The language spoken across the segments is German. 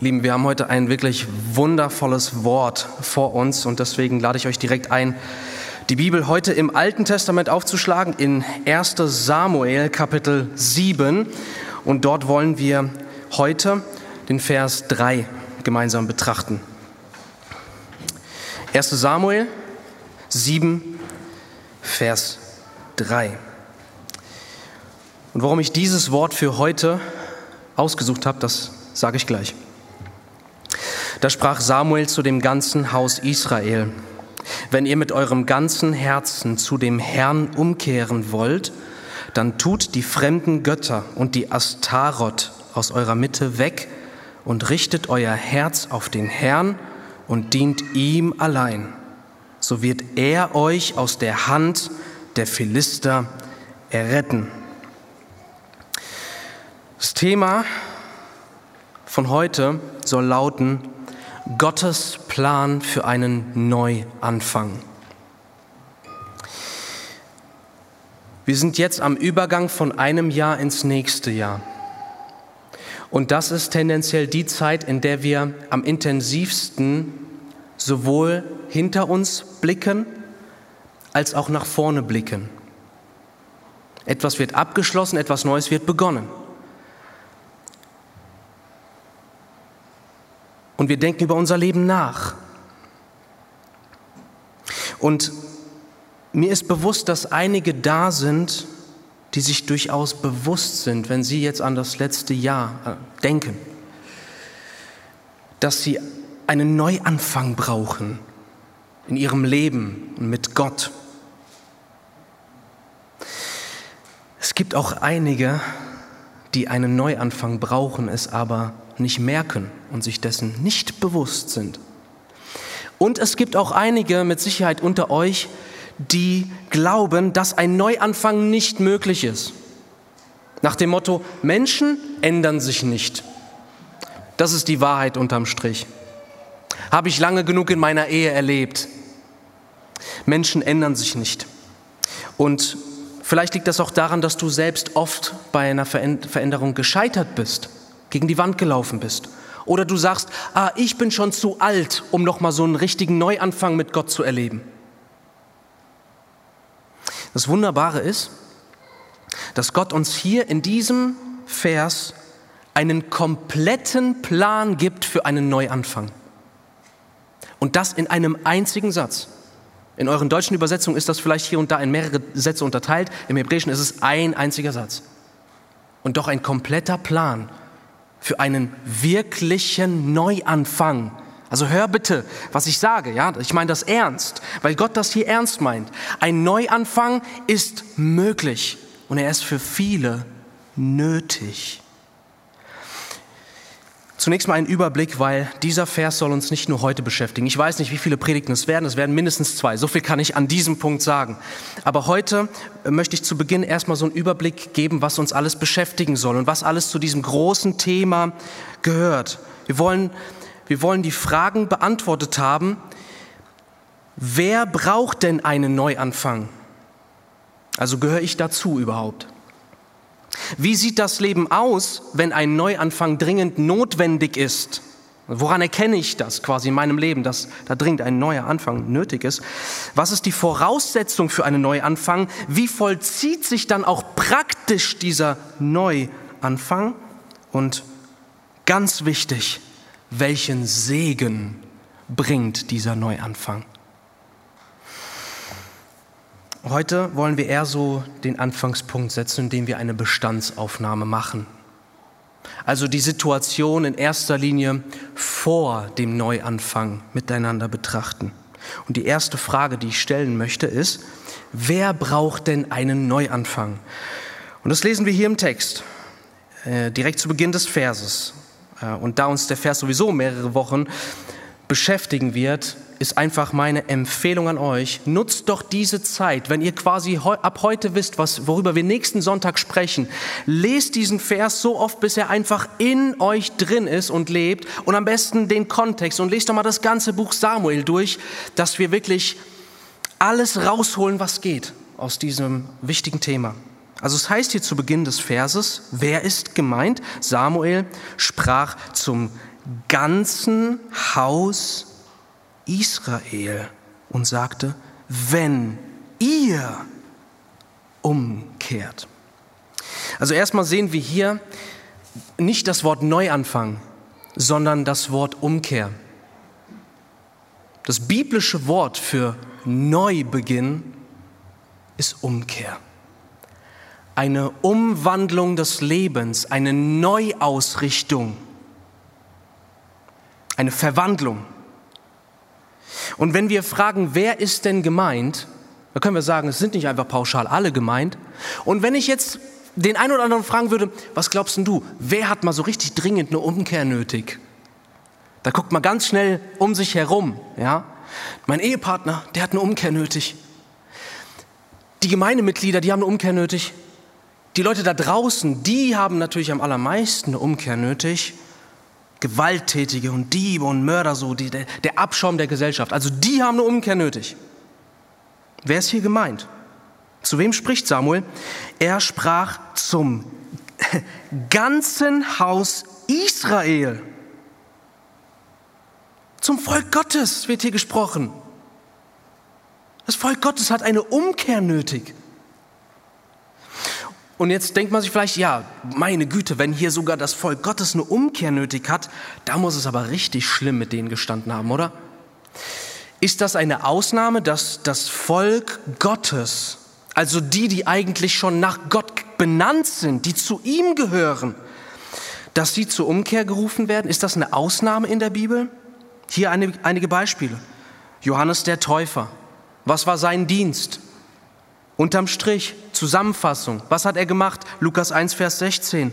Lieben, wir haben heute ein wirklich wundervolles Wort vor uns und deswegen lade ich euch direkt ein, die Bibel heute im Alten Testament aufzuschlagen, in 1 Samuel Kapitel 7. Und dort wollen wir heute den Vers 3 gemeinsam betrachten. 1 Samuel 7, Vers 3. Und warum ich dieses Wort für heute ausgesucht habe, das sage ich gleich. Da sprach Samuel zu dem ganzen Haus Israel, wenn ihr mit eurem ganzen Herzen zu dem Herrn umkehren wollt, dann tut die fremden Götter und die Astaroth aus eurer Mitte weg und richtet euer Herz auf den Herrn und dient ihm allein. So wird er euch aus der Hand der Philister erretten. Das Thema von heute soll lauten, Gottes Plan für einen Neuanfang. Wir sind jetzt am Übergang von einem Jahr ins nächste Jahr. Und das ist tendenziell die Zeit, in der wir am intensivsten sowohl hinter uns blicken als auch nach vorne blicken. Etwas wird abgeschlossen, etwas Neues wird begonnen. Und wir denken über unser Leben nach. Und mir ist bewusst, dass einige da sind, die sich durchaus bewusst sind, wenn sie jetzt an das letzte Jahr äh, denken, dass sie einen Neuanfang brauchen in ihrem Leben und mit Gott. Es gibt auch einige, die einen Neuanfang brauchen, es aber nicht merken und sich dessen nicht bewusst sind. Und es gibt auch einige mit Sicherheit unter euch, die glauben, dass ein Neuanfang nicht möglich ist. Nach dem Motto, Menschen ändern sich nicht. Das ist die Wahrheit unterm Strich. Habe ich lange genug in meiner Ehe erlebt. Menschen ändern sich nicht. Und vielleicht liegt das auch daran, dass du selbst oft bei einer Veränderung gescheitert bist gegen die Wand gelaufen bist. Oder du sagst, ah, ich bin schon zu alt, um nochmal so einen richtigen Neuanfang mit Gott zu erleben. Das Wunderbare ist, dass Gott uns hier in diesem Vers einen kompletten Plan gibt für einen Neuanfang. Und das in einem einzigen Satz. In euren deutschen Übersetzungen ist das vielleicht hier und da in mehrere Sätze unterteilt. Im Hebräischen ist es ein einziger Satz. Und doch ein kompletter Plan für einen wirklichen Neuanfang. Also hör bitte, was ich sage, ja? Ich meine das ernst, weil Gott das hier ernst meint. Ein Neuanfang ist möglich und er ist für viele nötig. Zunächst mal ein Überblick, weil dieser Vers soll uns nicht nur heute beschäftigen. Ich weiß nicht, wie viele Predigten es werden. Es werden mindestens zwei. So viel kann ich an diesem Punkt sagen. Aber heute möchte ich zu Beginn erstmal so einen Überblick geben, was uns alles beschäftigen soll und was alles zu diesem großen Thema gehört. Wir wollen, wir wollen die Fragen beantwortet haben. Wer braucht denn einen Neuanfang? Also gehöre ich dazu überhaupt? Wie sieht das Leben aus, wenn ein Neuanfang dringend notwendig ist? Woran erkenne ich das quasi in meinem Leben, dass da dringend ein neuer Anfang nötig ist? Was ist die Voraussetzung für einen Neuanfang? Wie vollzieht sich dann auch praktisch dieser Neuanfang? Und ganz wichtig, welchen Segen bringt dieser Neuanfang? Heute wollen wir eher so den Anfangspunkt setzen, indem wir eine Bestandsaufnahme machen. Also die Situation in erster Linie vor dem Neuanfang miteinander betrachten. Und die erste Frage, die ich stellen möchte, ist, wer braucht denn einen Neuanfang? Und das lesen wir hier im Text, äh, direkt zu Beginn des Verses. Äh, und da uns der Vers sowieso mehrere Wochen beschäftigen wird, ist einfach meine Empfehlung an euch. Nutzt doch diese Zeit, wenn ihr quasi ab heute wisst, was, worüber wir nächsten Sonntag sprechen. Lest diesen Vers so oft, bis er einfach in euch drin ist und lebt und am besten den Kontext und lest doch mal das ganze Buch Samuel durch, dass wir wirklich alles rausholen, was geht aus diesem wichtigen Thema. Also es heißt hier zu Beginn des Verses, wer ist gemeint? Samuel sprach zum ganzen Haus Israel und sagte, wenn ihr umkehrt. Also erstmal sehen wir hier nicht das Wort Neuanfang, sondern das Wort Umkehr. Das biblische Wort für Neubeginn ist Umkehr. Eine Umwandlung des Lebens, eine Neuausrichtung, eine Verwandlung. Und wenn wir fragen, wer ist denn gemeint, dann können wir sagen, es sind nicht einfach pauschal alle gemeint. Und wenn ich jetzt den einen oder anderen fragen würde, was glaubst denn du, wer hat mal so richtig dringend eine Umkehr nötig? Da guckt man ganz schnell um sich herum, ja? Mein Ehepartner, der hat eine Umkehr nötig. Die Gemeindemitglieder, die haben eine Umkehr nötig. Die Leute da draußen, die haben natürlich am allermeisten eine Umkehr nötig. Gewalttätige und Diebe und Mörder, so die, der, der Abschaum der Gesellschaft. Also die haben eine Umkehr nötig. Wer ist hier gemeint? Zu wem spricht Samuel? Er sprach zum ganzen Haus Israel. Zum Volk Gottes wird hier gesprochen. Das Volk Gottes hat eine Umkehr nötig. Und jetzt denkt man sich vielleicht, ja, meine Güte, wenn hier sogar das Volk Gottes eine Umkehr nötig hat, da muss es aber richtig schlimm mit denen gestanden haben, oder? Ist das eine Ausnahme, dass das Volk Gottes, also die, die eigentlich schon nach Gott benannt sind, die zu ihm gehören, dass sie zur Umkehr gerufen werden? Ist das eine Ausnahme in der Bibel? Hier einige Beispiele. Johannes der Täufer. Was war sein Dienst? Unterm Strich, Zusammenfassung. Was hat er gemacht? Lukas 1, Vers 16.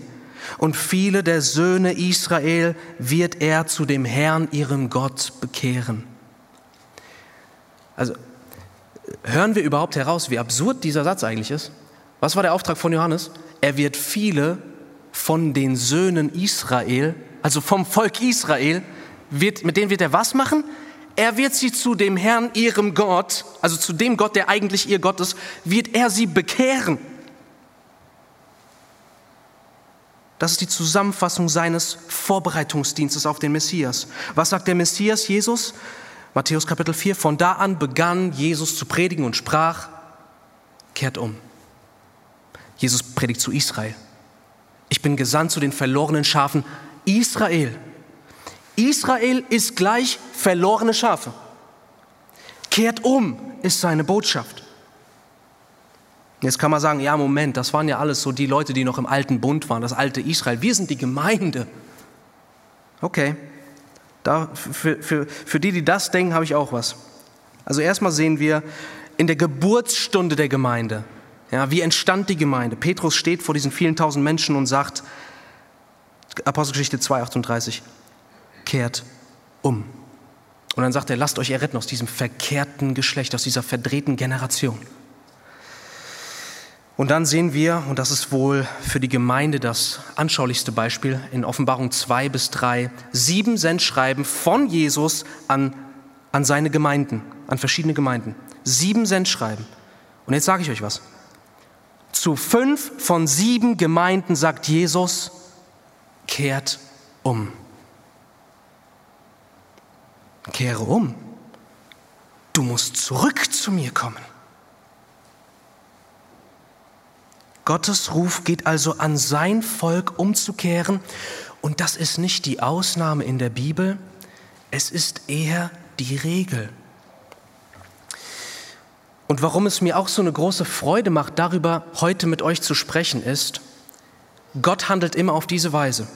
Und viele der Söhne Israel wird er zu dem Herrn, ihrem Gott, bekehren. Also, hören wir überhaupt heraus, wie absurd dieser Satz eigentlich ist? Was war der Auftrag von Johannes? Er wird viele von den Söhnen Israel, also vom Volk Israel, wird, mit denen wird er was machen? Er wird sie zu dem Herrn, ihrem Gott, also zu dem Gott, der eigentlich ihr Gott ist, wird er sie bekehren. Das ist die Zusammenfassung seines Vorbereitungsdienstes auf den Messias. Was sagt der Messias Jesus? Matthäus Kapitel 4. Von da an begann Jesus zu predigen und sprach, kehrt um. Jesus predigt zu Israel. Ich bin gesandt zu den verlorenen Schafen Israel. Israel ist gleich verlorene Schafe. Kehrt um ist seine Botschaft. Jetzt kann man sagen, ja, Moment, das waren ja alles so die Leute, die noch im alten Bund waren, das alte Israel. Wir sind die Gemeinde. Okay, da, für, für, für die, die das denken, habe ich auch was. Also erstmal sehen wir in der Geburtsstunde der Gemeinde, ja, wie entstand die Gemeinde? Petrus steht vor diesen vielen tausend Menschen und sagt, Apostelgeschichte 2, 38, kehrt um. Und dann sagt er, lasst euch erretten aus diesem verkehrten Geschlecht, aus dieser verdrehten Generation. Und dann sehen wir, und das ist wohl für die Gemeinde das anschaulichste Beispiel, in Offenbarung 2 bis 3, sieben Sendschreiben von Jesus an, an seine Gemeinden, an verschiedene Gemeinden. Sieben Sendschreiben. Und jetzt sage ich euch was. Zu fünf von sieben Gemeinden sagt Jesus, kehrt um. Kehre um. Du musst zurück zu mir kommen. Gottes Ruf geht also an sein Volk umzukehren. Und das ist nicht die Ausnahme in der Bibel, es ist eher die Regel. Und warum es mir auch so eine große Freude macht, darüber heute mit euch zu sprechen, ist, Gott handelt immer auf diese Weise.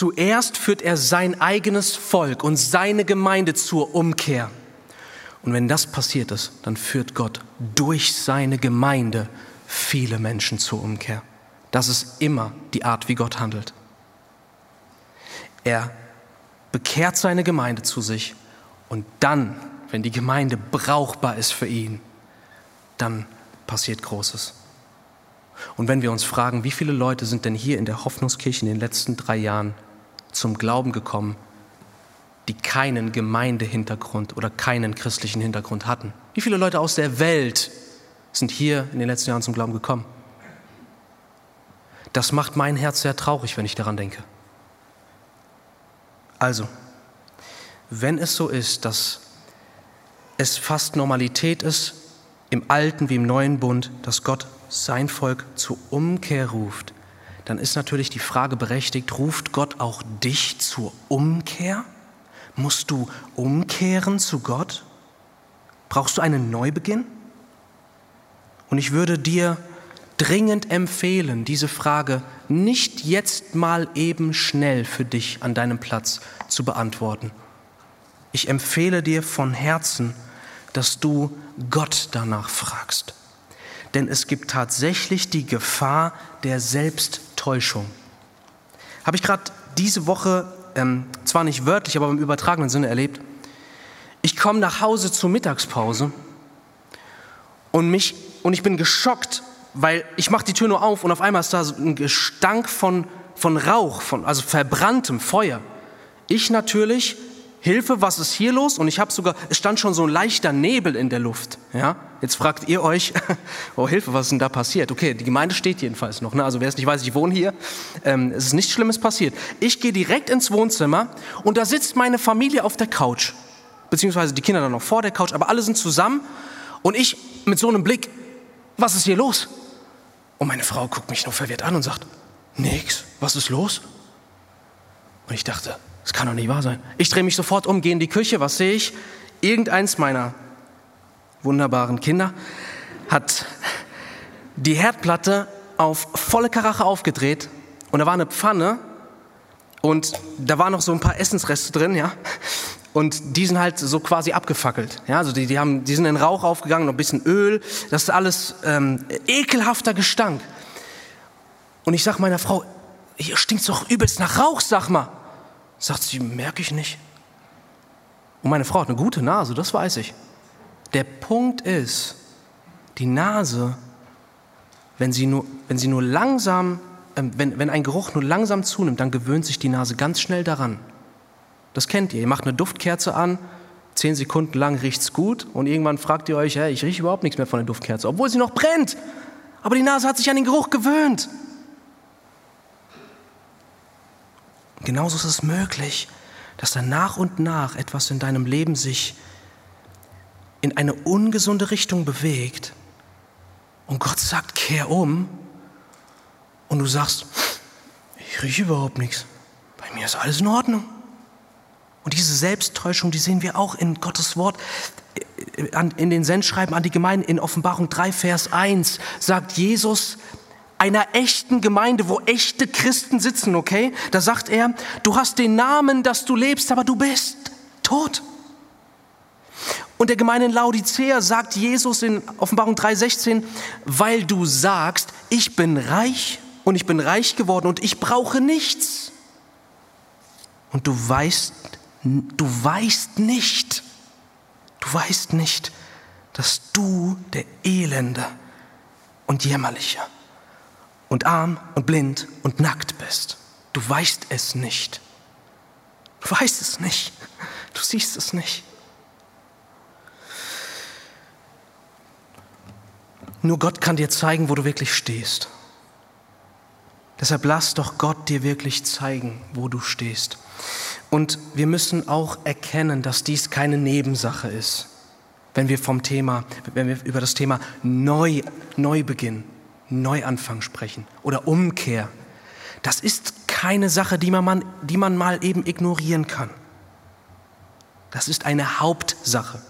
Zuerst führt er sein eigenes Volk und seine Gemeinde zur Umkehr. Und wenn das passiert ist, dann führt Gott durch seine Gemeinde viele Menschen zur Umkehr. Das ist immer die Art, wie Gott handelt. Er bekehrt seine Gemeinde zu sich und dann, wenn die Gemeinde brauchbar ist für ihn, dann passiert Großes. Und wenn wir uns fragen, wie viele Leute sind denn hier in der Hoffnungskirche in den letzten drei Jahren zum Glauben gekommen, die keinen Gemeindehintergrund oder keinen christlichen Hintergrund hatten? Wie viele Leute aus der Welt sind hier in den letzten Jahren zum Glauben gekommen? Das macht mein Herz sehr traurig, wenn ich daran denke. Also, wenn es so ist, dass es fast Normalität ist, im alten wie im neuen Bund, dass Gott sein Volk zur Umkehr ruft, dann ist natürlich die Frage berechtigt, ruft Gott auch dich zur Umkehr? Musst du umkehren zu Gott? Brauchst du einen Neubeginn? Und ich würde dir dringend empfehlen, diese Frage nicht jetzt mal eben schnell für dich an deinem Platz zu beantworten. Ich empfehle dir von Herzen, dass du Gott danach fragst. Denn es gibt tatsächlich die Gefahr der Selbsttäuschung. Habe ich gerade diese Woche, ähm, zwar nicht wörtlich, aber im übertragenen Sinne erlebt. Ich komme nach Hause zur Mittagspause und, mich, und ich bin geschockt, weil ich mache die Tür nur auf und auf einmal ist da so ein Gestank von, von Rauch, von, also verbranntem Feuer. Ich natürlich Hilfe, was ist hier los? Und ich habe sogar, es stand schon so ein leichter Nebel in der Luft. Ja? Jetzt fragt ihr euch, oh Hilfe, was ist denn da passiert? Okay, die Gemeinde steht jedenfalls noch. Ne? Also wer es nicht weiß, ich wohne hier. Ähm, es ist nichts Schlimmes passiert. Ich gehe direkt ins Wohnzimmer und da sitzt meine Familie auf der Couch. Beziehungsweise die Kinder dann noch vor der Couch, aber alle sind zusammen. Und ich mit so einem Blick, was ist hier los? Und meine Frau guckt mich nur verwirrt an und sagt, nix, was ist los? Und ich dachte, das kann doch nicht wahr sein. Ich drehe mich sofort um, gehe in die Küche, was sehe ich? Irgendeins meiner wunderbaren Kinder hat die Herdplatte auf volle Karache aufgedreht und da war eine Pfanne und da waren noch so ein paar Essensreste drin, ja. Und die sind halt so quasi abgefackelt. Ja, also die, die, haben, die sind in Rauch aufgegangen, noch ein bisschen Öl. Das ist alles ähm, ekelhafter Gestank. Und ich sag meiner Frau, hier stinkt doch übelst nach Rauch, sag mal. Sagt sie, merke ich nicht. Und meine Frau hat eine gute Nase, das weiß ich. Der Punkt ist, die Nase, wenn sie nur, wenn sie nur langsam, äh, wenn, wenn ein Geruch nur langsam zunimmt, dann gewöhnt sich die Nase ganz schnell daran. Das kennt ihr. Ihr macht eine Duftkerze an, zehn Sekunden lang riecht es gut und irgendwann fragt ihr euch, hey, ich rieche überhaupt nichts mehr von der Duftkerze, obwohl sie noch brennt. Aber die Nase hat sich an den Geruch gewöhnt. genauso ist es möglich, dass dann nach und nach etwas in deinem Leben sich in eine ungesunde Richtung bewegt und Gott sagt, kehr um und du sagst, ich rieche überhaupt nichts, bei mir ist alles in Ordnung. Und diese Selbsttäuschung, die sehen wir auch in Gottes Wort, in den Sendschreiben an die Gemeinden, in Offenbarung 3, Vers 1, sagt Jesus, einer echten Gemeinde, wo echte Christen sitzen, okay? Da sagt er, du hast den Namen, dass du lebst, aber du bist tot. Und der Gemeinde in Laodicea sagt Jesus in Offenbarung 3,16, weil du sagst, ich bin reich und ich bin reich geworden und ich brauche nichts. Und du weißt, du weißt nicht, du weißt nicht, dass du der Elende und Jämmerliche und arm und blind und nackt bist. Du weißt es nicht. Du weißt es nicht. Du siehst es nicht. Nur Gott kann dir zeigen, wo du wirklich stehst. Deshalb lass doch Gott dir wirklich zeigen, wo du stehst. Und wir müssen auch erkennen, dass dies keine Nebensache ist, wenn wir vom Thema, wenn wir über das Thema neu, neu beginnen. Neuanfang sprechen oder Umkehr. Das ist keine Sache, die man, die man mal eben ignorieren kann. Das ist eine Hauptsache.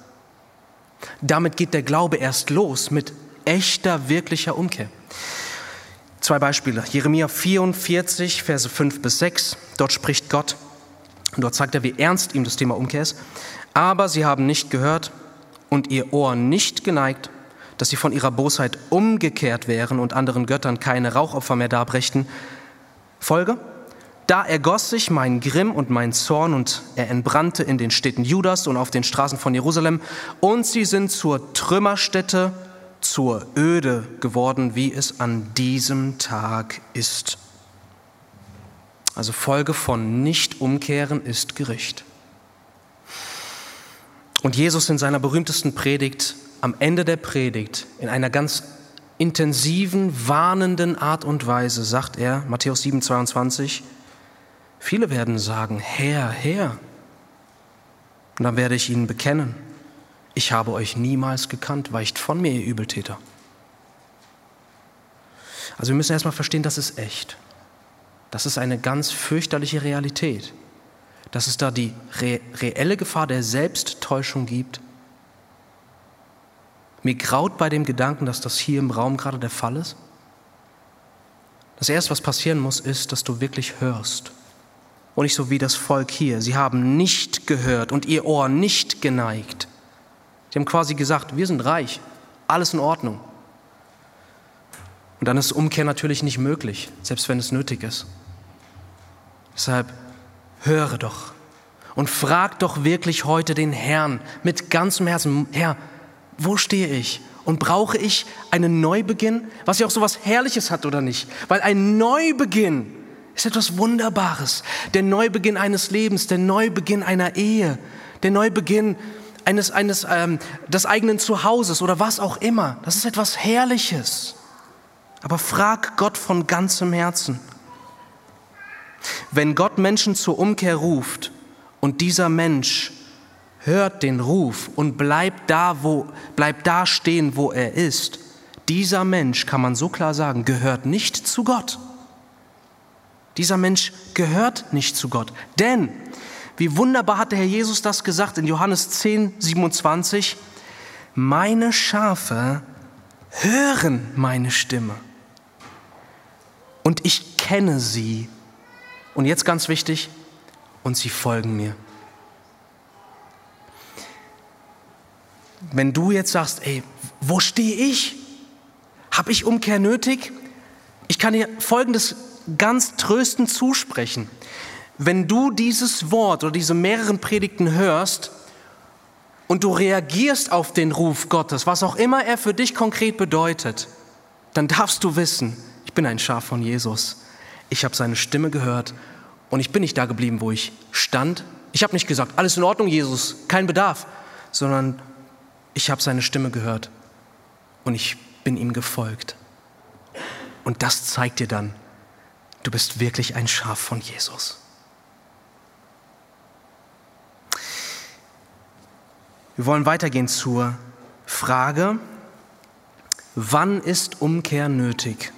Damit geht der Glaube erst los mit echter, wirklicher Umkehr. Zwei Beispiele. Jeremia 44, Verse 5 bis 6. Dort spricht Gott. Und dort zeigt er, wie ernst ihm das Thema Umkehr ist. Aber sie haben nicht gehört und ihr Ohr nicht geneigt dass sie von ihrer Bosheit umgekehrt wären und anderen Göttern keine Rauchopfer mehr darbrächten. Folge? Da ergoss sich mein Grimm und mein Zorn und er entbrannte in den Städten Judas und auf den Straßen von Jerusalem und sie sind zur Trümmerstätte, zur Öde geworden, wie es an diesem Tag ist. Also Folge von Nicht-Umkehren ist Gericht. Und Jesus in seiner berühmtesten Predigt am Ende der Predigt in einer ganz intensiven, warnenden Art und Weise sagt er, Matthäus 7, 22, Viele werden sagen, Herr, Herr. Und dann werde ich ihnen bekennen, ich habe euch niemals gekannt, weicht von mir, ihr Übeltäter. Also wir müssen erstmal verstehen, das ist echt. Das ist eine ganz fürchterliche Realität. Dass es da die re reelle Gefahr der Selbsttäuschung gibt. Mir graut bei dem Gedanken, dass das hier im Raum gerade der Fall ist. Das Erste, was passieren muss, ist, dass du wirklich hörst. Und nicht so wie das Volk hier. Sie haben nicht gehört und ihr Ohr nicht geneigt. Sie haben quasi gesagt, wir sind reich, alles in Ordnung. Und dann ist Umkehr natürlich nicht möglich, selbst wenn es nötig ist. Deshalb höre doch und frag doch wirklich heute den Herrn mit ganzem Herzen, Herr, wo stehe ich? Und brauche ich einen Neubeginn, was ja auch so was Herrliches hat oder nicht? Weil ein Neubeginn ist etwas Wunderbares. Der Neubeginn eines Lebens, der Neubeginn einer Ehe, der Neubeginn eines, eines ähm, des eigenen Zuhauses oder was auch immer. Das ist etwas Herrliches. Aber frag Gott von ganzem Herzen. Wenn Gott Menschen zur Umkehr ruft und dieser Mensch hört den Ruf und bleibt da, wo, bleibt da stehen, wo er ist, dieser Mensch, kann man so klar sagen, gehört nicht zu Gott. Dieser Mensch gehört nicht zu Gott. Denn, wie wunderbar hat der Herr Jesus das gesagt in Johannes 10, 27, meine Schafe hören meine Stimme und ich kenne sie. Und jetzt ganz wichtig, und sie folgen mir. Wenn du jetzt sagst, ey, wo stehe ich? Habe ich Umkehr nötig? Ich kann dir Folgendes ganz tröstend zusprechen. Wenn du dieses Wort oder diese mehreren Predigten hörst und du reagierst auf den Ruf Gottes, was auch immer er für dich konkret bedeutet, dann darfst du wissen, ich bin ein Schaf von Jesus. Ich habe seine Stimme gehört und ich bin nicht da geblieben, wo ich stand. Ich habe nicht gesagt, alles in Ordnung, Jesus, kein Bedarf, sondern ich habe seine Stimme gehört und ich bin ihm gefolgt. Und das zeigt dir dann, du bist wirklich ein Schaf von Jesus. Wir wollen weitergehen zur Frage, wann ist Umkehr nötig?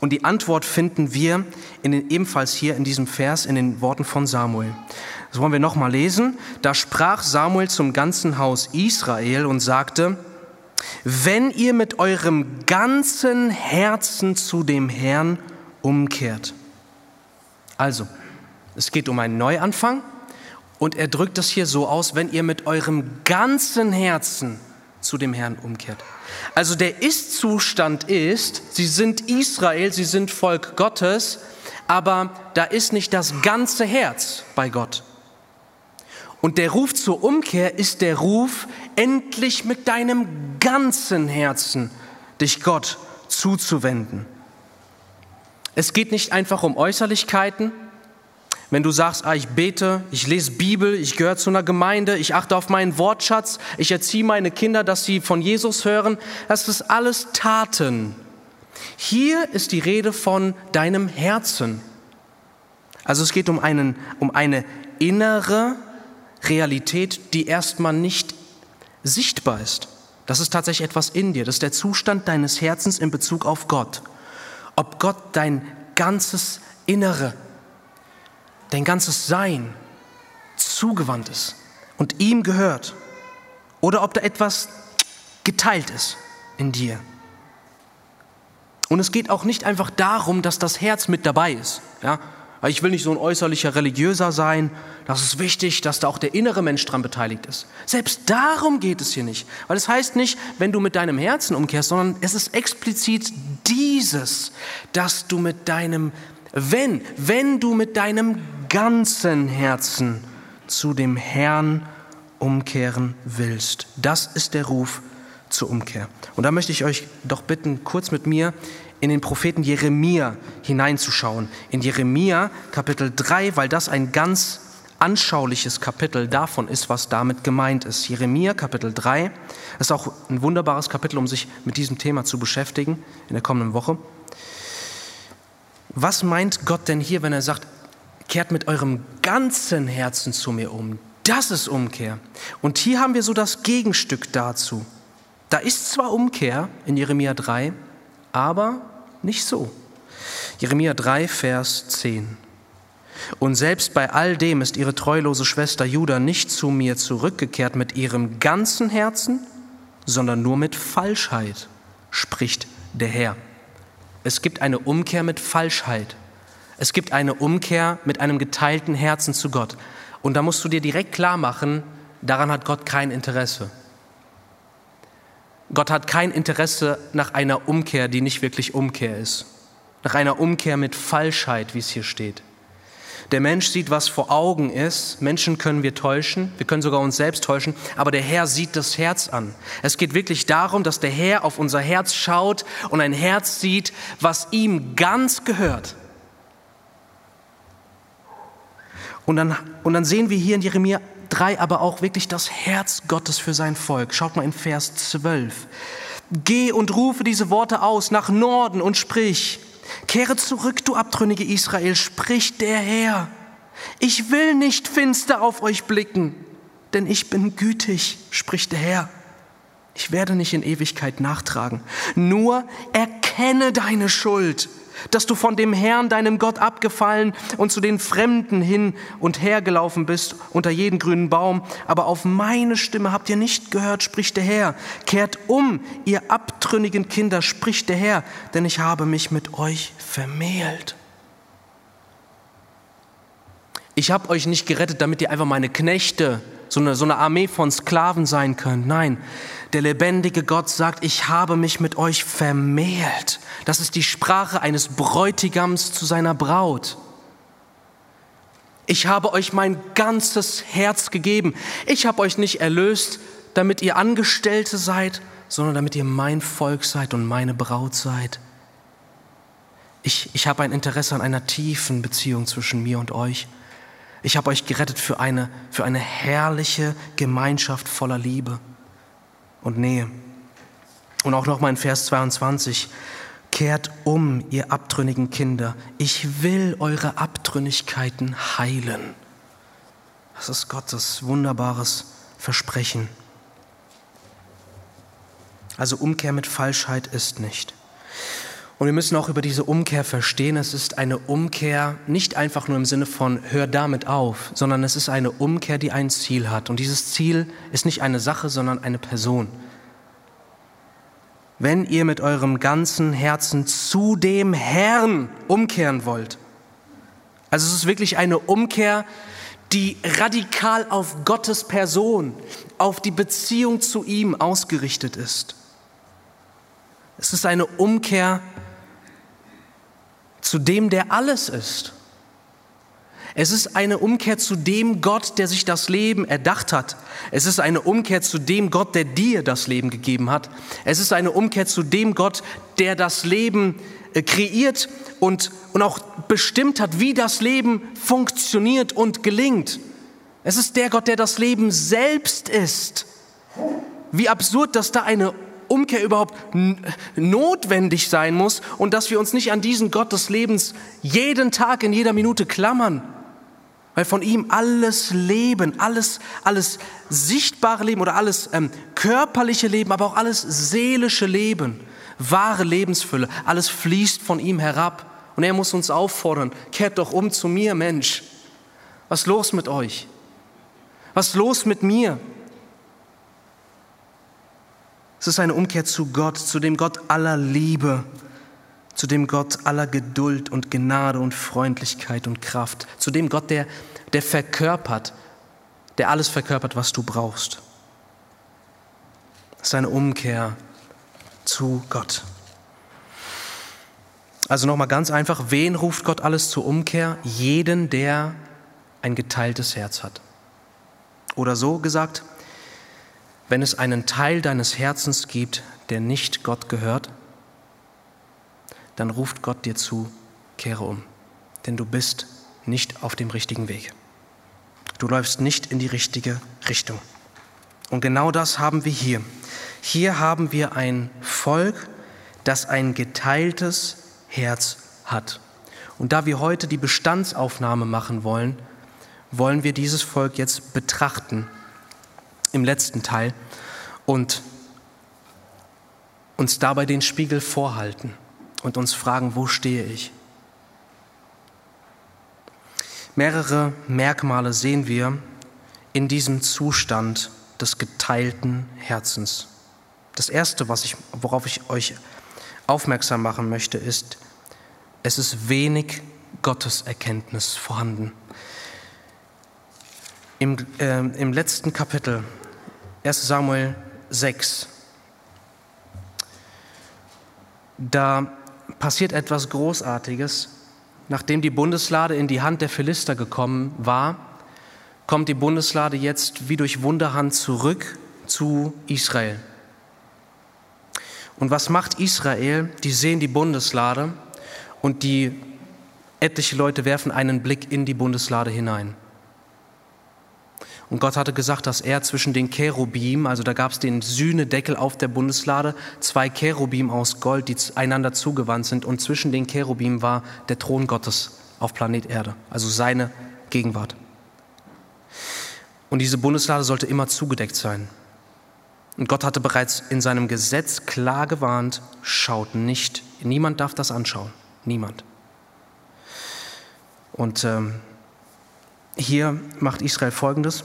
Und die Antwort finden wir den, ebenfalls hier in diesem Vers in den Worten von Samuel. Das wollen wir nochmal lesen. Da sprach Samuel zum ganzen Haus Israel und sagte, wenn ihr mit eurem ganzen Herzen zu dem Herrn umkehrt. Also, es geht um einen Neuanfang und er drückt das hier so aus, wenn ihr mit eurem ganzen Herzen zu dem Herrn umkehrt. Also der Ist-Zustand ist, sie sind Israel, sie sind Volk Gottes, aber da ist nicht das ganze Herz bei Gott. Und der Ruf zur Umkehr ist der Ruf, endlich mit deinem ganzen Herzen dich Gott zuzuwenden. Es geht nicht einfach um Äußerlichkeiten, wenn du sagst, ah, ich bete, ich lese Bibel, ich gehöre zu einer Gemeinde, ich achte auf meinen Wortschatz, ich erziehe meine Kinder, dass sie von Jesus hören, das ist alles Taten. Hier ist die Rede von deinem Herzen. Also es geht um, einen, um eine innere Realität, die erstmal nicht sichtbar ist. Das ist tatsächlich etwas in dir. Das ist der Zustand deines Herzens in Bezug auf Gott. Ob Gott dein ganzes Innere dein ganzes Sein zugewandt ist und ihm gehört oder ob da etwas geteilt ist in dir. Und es geht auch nicht einfach darum, dass das Herz mit dabei ist. Ja? Ich will nicht so ein äußerlicher Religiöser sein. Das ist wichtig, dass da auch der innere Mensch dran beteiligt ist. Selbst darum geht es hier nicht. Weil es heißt nicht, wenn du mit deinem Herzen umkehrst, sondern es ist explizit dieses, dass du mit deinem wenn, wenn du mit deinem ganzen Herzen zu dem Herrn umkehren willst. Das ist der Ruf zur Umkehr. Und da möchte ich euch doch bitten, kurz mit mir in den Propheten Jeremia hineinzuschauen. In Jeremia Kapitel 3, weil das ein ganz anschauliches Kapitel davon ist, was damit gemeint ist. Jeremia Kapitel 3 ist auch ein wunderbares Kapitel, um sich mit diesem Thema zu beschäftigen in der kommenden Woche. Was meint Gott denn hier, wenn er sagt, kehrt mit eurem ganzen Herzen zu mir um? Das ist Umkehr. Und hier haben wir so das Gegenstück dazu. Da ist zwar Umkehr in Jeremia 3, aber nicht so. Jeremia 3, Vers 10. Und selbst bei all dem ist ihre treulose Schwester Judah nicht zu mir zurückgekehrt mit ihrem ganzen Herzen, sondern nur mit Falschheit, spricht der Herr. Es gibt eine Umkehr mit Falschheit. Es gibt eine Umkehr mit einem geteilten Herzen zu Gott. Und da musst du dir direkt klar machen, daran hat Gott kein Interesse. Gott hat kein Interesse nach einer Umkehr, die nicht wirklich Umkehr ist. Nach einer Umkehr mit Falschheit, wie es hier steht. Der Mensch sieht, was vor Augen ist. Menschen können wir täuschen, wir können sogar uns selbst täuschen, aber der Herr sieht das Herz an. Es geht wirklich darum, dass der Herr auf unser Herz schaut und ein Herz sieht, was ihm ganz gehört. Und dann, und dann sehen wir hier in Jeremia 3 aber auch wirklich das Herz Gottes für sein Volk. Schaut mal in Vers 12. Geh und rufe diese Worte aus nach Norden und sprich, kehre zurück, du abtrünnige Israel, spricht der Herr. Ich will nicht finster auf euch blicken, denn ich bin gütig, spricht der Herr. Ich werde nicht in Ewigkeit nachtragen. Nur erkenne deine Schuld dass du von dem Herrn, deinem Gott, abgefallen und zu den Fremden hin und her gelaufen bist unter jeden grünen Baum. Aber auf meine Stimme habt ihr nicht gehört, spricht der Herr. Kehrt um, ihr abtrünnigen Kinder, spricht der Herr, denn ich habe mich mit euch vermählt. Ich habe euch nicht gerettet, damit ihr einfach meine Knechte, so eine, so eine Armee von Sklaven sein könnt. Nein, der lebendige Gott sagt, ich habe mich mit euch vermählt. Das ist die Sprache eines Bräutigams zu seiner Braut. Ich habe euch mein ganzes Herz gegeben. Ich habe euch nicht erlöst, damit ihr Angestellte seid, sondern damit ihr mein Volk seid und meine Braut seid. Ich, ich habe ein Interesse an einer tiefen Beziehung zwischen mir und euch. Ich habe euch gerettet für eine, für eine herrliche Gemeinschaft voller Liebe und Nähe. Und auch nochmal in Vers 22. Kehrt um, ihr abtrünnigen Kinder. Ich will eure Abtrünnigkeiten heilen. Das ist Gottes wunderbares Versprechen. Also Umkehr mit Falschheit ist nicht. Und wir müssen auch über diese Umkehr verstehen, es ist eine Umkehr nicht einfach nur im Sinne von hör damit auf, sondern es ist eine Umkehr, die ein Ziel hat. Und dieses Ziel ist nicht eine Sache, sondern eine Person. Wenn ihr mit eurem ganzen Herzen zu dem Herrn umkehren wollt, also es ist wirklich eine Umkehr, die radikal auf Gottes Person, auf die Beziehung zu ihm ausgerichtet ist. Es ist eine Umkehr zu dem, der alles ist. Es ist eine Umkehr zu dem Gott, der sich das Leben erdacht hat. Es ist eine Umkehr zu dem Gott, der dir das Leben gegeben hat. Es ist eine Umkehr zu dem Gott, der das Leben äh, kreiert und, und auch bestimmt hat, wie das Leben funktioniert und gelingt. Es ist der Gott, der das Leben selbst ist. Wie absurd, dass da eine Umkehr überhaupt notwendig sein muss und dass wir uns nicht an diesen Gott des Lebens jeden Tag in jeder Minute klammern, weil von ihm alles Leben, alles, alles sichtbare Leben oder alles ähm, körperliche Leben, aber auch alles seelische Leben, wahre Lebensfülle, alles fließt von ihm herab. Und er muss uns auffordern, kehrt doch um zu mir, Mensch. Was ist los mit euch? Was ist los mit mir? Es ist eine Umkehr zu Gott, zu dem Gott aller Liebe, zu dem Gott aller Geduld und Gnade und Freundlichkeit und Kraft, zu dem Gott, der, der verkörpert, der alles verkörpert, was du brauchst. Es ist eine Umkehr zu Gott. Also nochmal ganz einfach, wen ruft Gott alles zur Umkehr? Jeden, der ein geteiltes Herz hat. Oder so gesagt, wenn es einen Teil deines Herzens gibt, der nicht Gott gehört, dann ruft Gott dir zu, kehre um, denn du bist nicht auf dem richtigen Weg. Du läufst nicht in die richtige Richtung. Und genau das haben wir hier. Hier haben wir ein Volk, das ein geteiltes Herz hat. Und da wir heute die Bestandsaufnahme machen wollen, wollen wir dieses Volk jetzt betrachten im letzten Teil und uns dabei den Spiegel vorhalten und uns fragen, wo stehe ich? Mehrere Merkmale sehen wir in diesem Zustand des geteilten Herzens. Das Erste, was ich, worauf ich euch aufmerksam machen möchte, ist, es ist wenig Gotteserkenntnis vorhanden. Im, äh, Im letzten Kapitel, 1 Samuel 6, da passiert etwas Großartiges. Nachdem die Bundeslade in die Hand der Philister gekommen war, kommt die Bundeslade jetzt wie durch Wunderhand zurück zu Israel. Und was macht Israel? Die sehen die Bundeslade und die etliche Leute werfen einen Blick in die Bundeslade hinein. Und Gott hatte gesagt, dass er zwischen den Cherubim, also da gab es den Sühnedeckel auf der Bundeslade, zwei Cherubim aus Gold, die einander zugewandt sind. Und zwischen den Cherubim war der Thron Gottes auf Planet Erde, also seine Gegenwart. Und diese Bundeslade sollte immer zugedeckt sein. Und Gott hatte bereits in seinem Gesetz klar gewarnt, schaut nicht, niemand darf das anschauen, niemand. Und ähm, hier macht Israel Folgendes.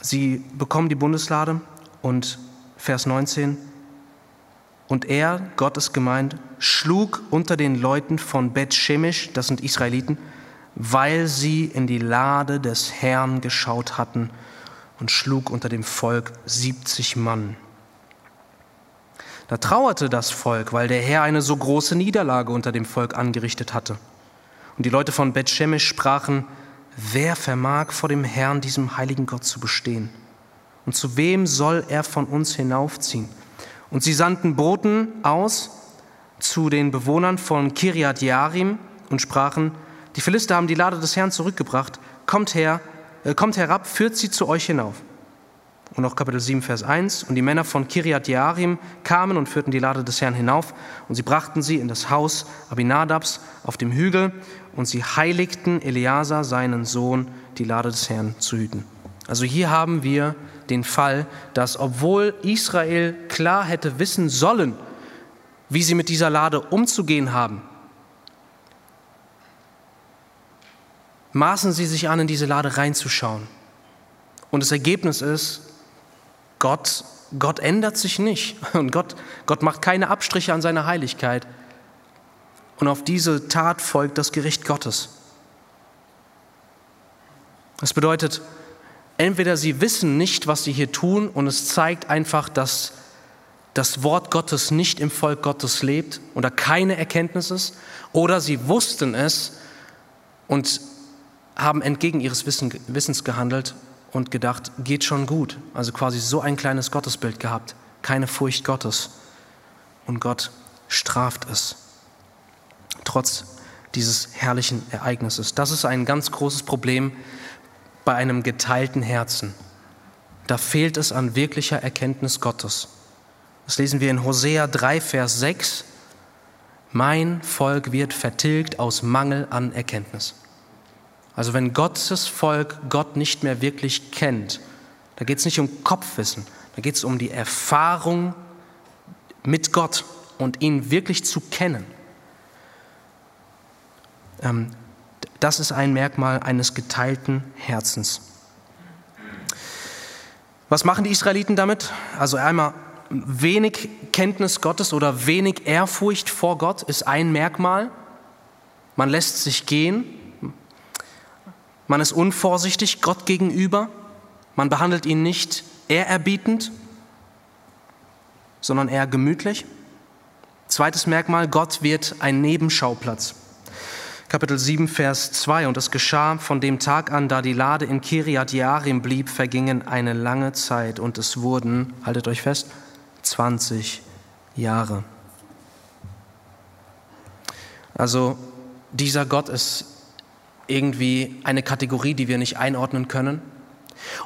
Sie bekommen die Bundeslade und Vers 19. Und er, Gott ist gemeint, schlug unter den Leuten von Bet Shemesh, das sind Israeliten, weil sie in die Lade des Herrn geschaut hatten und schlug unter dem Volk 70 Mann. Da trauerte das Volk, weil der Herr eine so große Niederlage unter dem Volk angerichtet hatte. Und die Leute von Bet Shemesh sprachen, Wer vermag vor dem Herrn, diesem heiligen Gott, zu bestehen? Und zu wem soll er von uns hinaufziehen? Und sie sandten Boten aus zu den Bewohnern von Kiriat Jarim und sprachen, die Philister haben die Lade des Herrn zurückgebracht, kommt her, äh, kommt herab, führt sie zu euch hinauf. Und auch Kapitel 7, Vers 1. Und die Männer von Kiriat Jarim kamen und führten die Lade des Herrn hinauf. Und sie brachten sie in das Haus Abinadabs auf dem Hügel und sie heiligten Eleazar, seinen Sohn, die Lade des Herrn zu hüten. Also hier haben wir den Fall, dass obwohl Israel klar hätte wissen sollen, wie sie mit dieser Lade umzugehen haben, maßen sie sich an, in diese Lade reinzuschauen. Und das Ergebnis ist, Gott, Gott ändert sich nicht und Gott, Gott macht keine Abstriche an seiner Heiligkeit. Und auf diese Tat folgt das Gericht Gottes. Das bedeutet, entweder sie wissen nicht, was sie hier tun, und es zeigt einfach, dass das Wort Gottes nicht im Volk Gottes lebt oder keine Erkenntnis ist, oder sie wussten es und haben entgegen ihres Wissens gehandelt und gedacht, geht schon gut. Also quasi so ein kleines Gottesbild gehabt, keine Furcht Gottes. Und Gott straft es trotz dieses herrlichen Ereignisses. Das ist ein ganz großes Problem bei einem geteilten Herzen. Da fehlt es an wirklicher Erkenntnis Gottes. Das lesen wir in Hosea 3, Vers 6. Mein Volk wird vertilgt aus Mangel an Erkenntnis. Also wenn Gottes Volk Gott nicht mehr wirklich kennt, da geht es nicht um Kopfwissen, da geht es um die Erfahrung mit Gott und ihn wirklich zu kennen. Ähm, das ist ein Merkmal eines geteilten Herzens. Was machen die Israeliten damit? Also einmal wenig Kenntnis Gottes oder wenig Ehrfurcht vor Gott ist ein Merkmal. Man lässt sich gehen. Man ist unvorsichtig Gott gegenüber. Man behandelt ihn nicht ehrerbietend, sondern eher gemütlich. Zweites Merkmal, Gott wird ein Nebenschauplatz. Kapitel 7, Vers 2. Und es geschah von dem Tag an, da die Lade in Kiriat Jarim blieb, vergingen eine lange Zeit und es wurden, haltet euch fest, 20 Jahre. Also dieser Gott ist irgendwie eine Kategorie, die wir nicht einordnen können.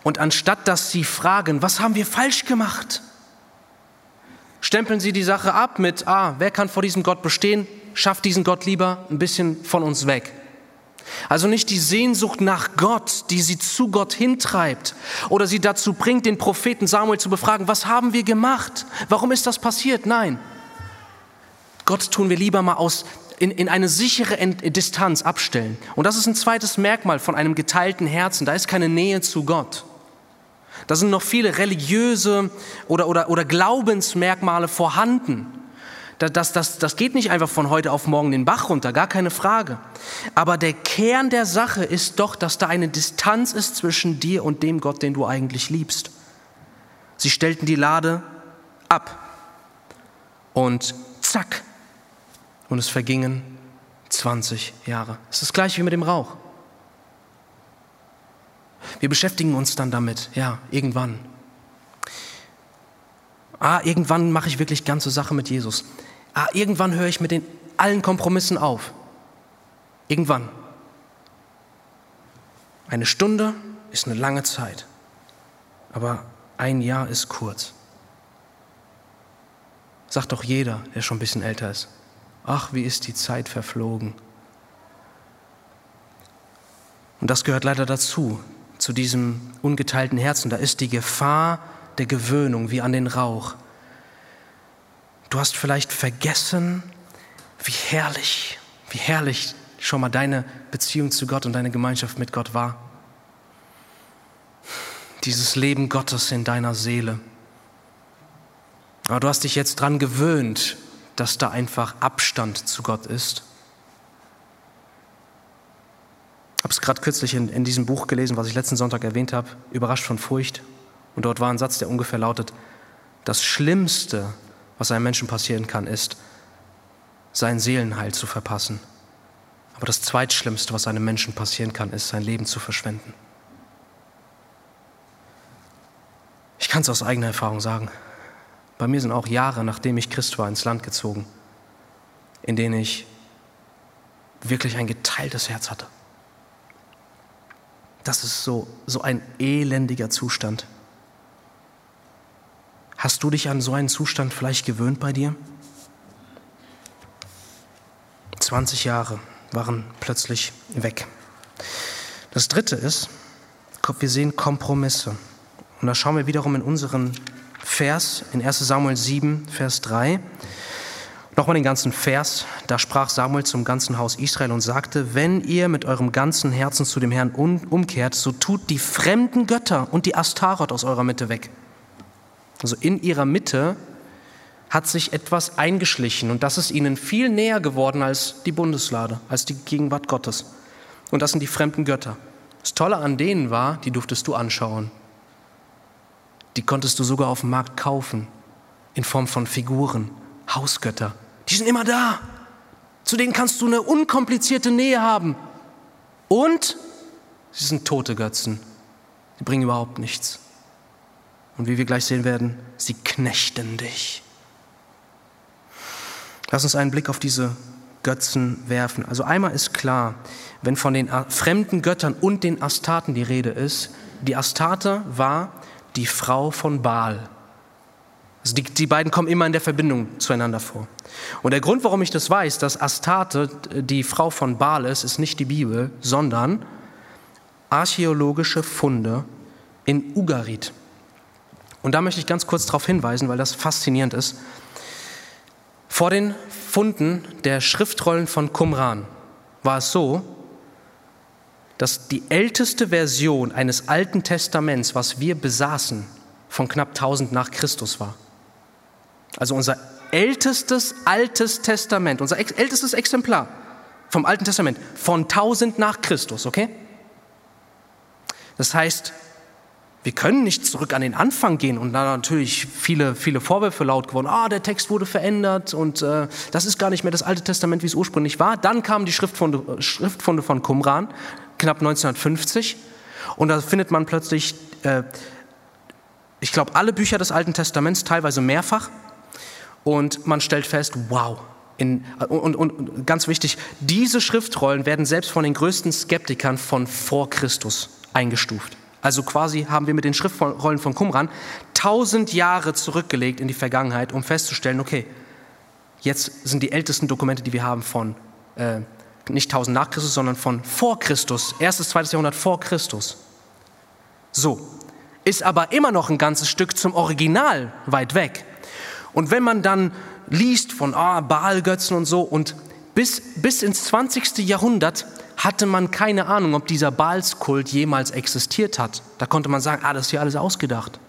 Und anstatt dass sie fragen, was haben wir falsch gemacht, stempeln sie die Sache ab mit, ah, wer kann vor diesem Gott bestehen? Schafft diesen Gott lieber ein bisschen von uns weg. Also nicht die Sehnsucht nach Gott, die sie zu Gott hintreibt oder sie dazu bringt, den Propheten Samuel zu befragen, was haben wir gemacht? Warum ist das passiert? Nein. Gott tun wir lieber mal aus in, in eine sichere Distanz abstellen. Und das ist ein zweites Merkmal von einem geteilten Herzen. Da ist keine Nähe zu Gott. Da sind noch viele religiöse oder, oder, oder Glaubensmerkmale vorhanden. Das, das, das geht nicht einfach von heute auf morgen den Bach runter, gar keine Frage. Aber der Kern der Sache ist doch, dass da eine Distanz ist zwischen dir und dem Gott, den du eigentlich liebst. Sie stellten die Lade ab und zack, und es vergingen 20 Jahre. Es ist das gleiche wie mit dem Rauch. Wir beschäftigen uns dann damit, ja, irgendwann. Ah, irgendwann mache ich wirklich ganze Sache mit Jesus. Ah, irgendwann höre ich mit den allen Kompromissen auf. Irgendwann. Eine Stunde ist eine lange Zeit, aber ein Jahr ist kurz. Sagt doch jeder, der schon ein bisschen älter ist. Ach, wie ist die Zeit verflogen. Und das gehört leider dazu, zu diesem ungeteilten Herzen. Da ist die Gefahr der Gewöhnung wie an den Rauch. Du hast vielleicht vergessen, wie herrlich, wie herrlich schon mal deine Beziehung zu Gott und deine Gemeinschaft mit Gott war. Dieses Leben Gottes in deiner Seele. Aber du hast dich jetzt dran gewöhnt, dass da einfach Abstand zu Gott ist. Ich habe es gerade kürzlich in, in diesem Buch gelesen, was ich letzten Sonntag erwähnt habe, überrascht von Furcht. Und dort war ein Satz, der ungefähr lautet, das Schlimmste, was einem Menschen passieren kann, ist, sein Seelenheil zu verpassen. Aber das Zweitschlimmste, was einem Menschen passieren kann, ist, sein Leben zu verschwenden. Ich kann es aus eigener Erfahrung sagen. Bei mir sind auch Jahre, nachdem ich Christ war, ins Land gezogen, in denen ich wirklich ein geteiltes Herz hatte. Das ist so, so ein elendiger Zustand. Hast du dich an so einen Zustand vielleicht gewöhnt bei dir? 20 Jahre waren plötzlich weg. Das Dritte ist, wir sehen Kompromisse. Und da schauen wir wiederum in unseren Vers in 1 Samuel 7, Vers 3. Nochmal den ganzen Vers. Da sprach Samuel zum ganzen Haus Israel und sagte, wenn ihr mit eurem ganzen Herzen zu dem Herrn umkehrt, so tut die fremden Götter und die Astarot aus eurer Mitte weg. Also in ihrer Mitte hat sich etwas eingeschlichen und das ist ihnen viel näher geworden als die Bundeslade, als die Gegenwart Gottes. Und das sind die fremden Götter. Das Tolle an denen war, die durftest du anschauen. Die konntest du sogar auf dem Markt kaufen, in Form von Figuren, Hausgötter. Die sind immer da. Zu denen kannst du eine unkomplizierte Nähe haben. Und sie sind tote Götzen. Die bringen überhaupt nichts. Und wie wir gleich sehen werden, sie knechten dich. Lass uns einen Blick auf diese Götzen werfen. Also einmal ist klar, wenn von den fremden Göttern und den Astarten die Rede ist, die Astarte war die Frau von Baal. Also die, die beiden kommen immer in der Verbindung zueinander vor. Und der Grund, warum ich das weiß, dass Astarte die Frau von Baal ist, ist nicht die Bibel, sondern archäologische Funde in Ugarit. Und da möchte ich ganz kurz darauf hinweisen, weil das faszinierend ist. Vor den Funden der Schriftrollen von Qumran war es so, dass die älteste Version eines Alten Testaments, was wir besaßen, von knapp 1000 nach Christus war. Also unser ältestes Altes Testament, unser ältestes Exemplar vom Alten Testament von 1000 nach Christus, okay? Das heißt, wir können nicht zurück an den Anfang gehen und da natürlich viele, viele Vorwürfe laut geworden. Ah, der Text wurde verändert und äh, das ist gar nicht mehr das Alte Testament, wie es ursprünglich war. Dann kamen die Schriftfunde, Schriftfunde von Qumran knapp 1950. Und da findet man plötzlich, äh, ich glaube, alle Bücher des Alten Testaments, teilweise mehrfach. Und man stellt fest, wow. In, und, und, und ganz wichtig, diese Schriftrollen werden selbst von den größten Skeptikern von vor Christus eingestuft. Also quasi haben wir mit den Schriftrollen von Qumran tausend Jahre zurückgelegt in die Vergangenheit, um festzustellen, okay, Jetzt sind die ältesten Dokumente, die wir haben von äh, nicht 1000 nach Christus, sondern von vor Christus, erstes, zweites Jahrhundert vor Christus. So, ist aber immer noch ein ganzes Stück zum Original weit weg. Und wenn man dann liest von ah, Baalgötzen und so und bis, bis ins 20. Jahrhundert hatte man keine Ahnung, ob dieser Baalskult jemals existiert hat. Da konnte man sagen, ah, das ist hier alles ausgedacht.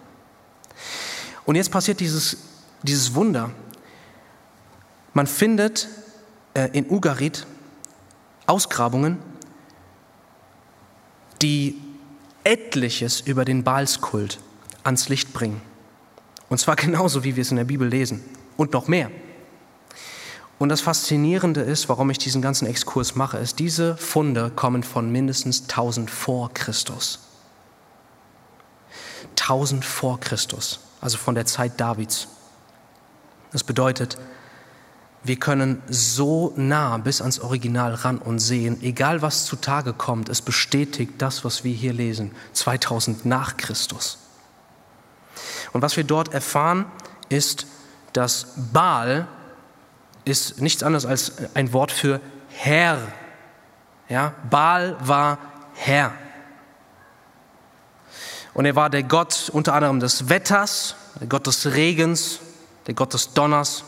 Und jetzt passiert dieses, dieses Wunder. Man findet äh, in Ugarit Ausgrabungen, die etliches über den Baalskult ans Licht bringen. Und zwar genauso, wie wir es in der Bibel lesen. Und noch mehr. Und das Faszinierende ist, warum ich diesen ganzen Exkurs mache, ist, diese Funde kommen von mindestens 1000 vor Christus. 1000 vor Christus, also von der Zeit Davids. Das bedeutet, wir können so nah bis ans Original ran und sehen, egal was zutage kommt, es bestätigt das, was wir hier lesen, 2000 nach Christus. Und was wir dort erfahren, ist, dass Baal ist nichts anderes als ein Wort für Herr. Ja, Baal war Herr. Und er war der Gott unter anderem des Wetters, der Gott des Regens, der Gott des Donners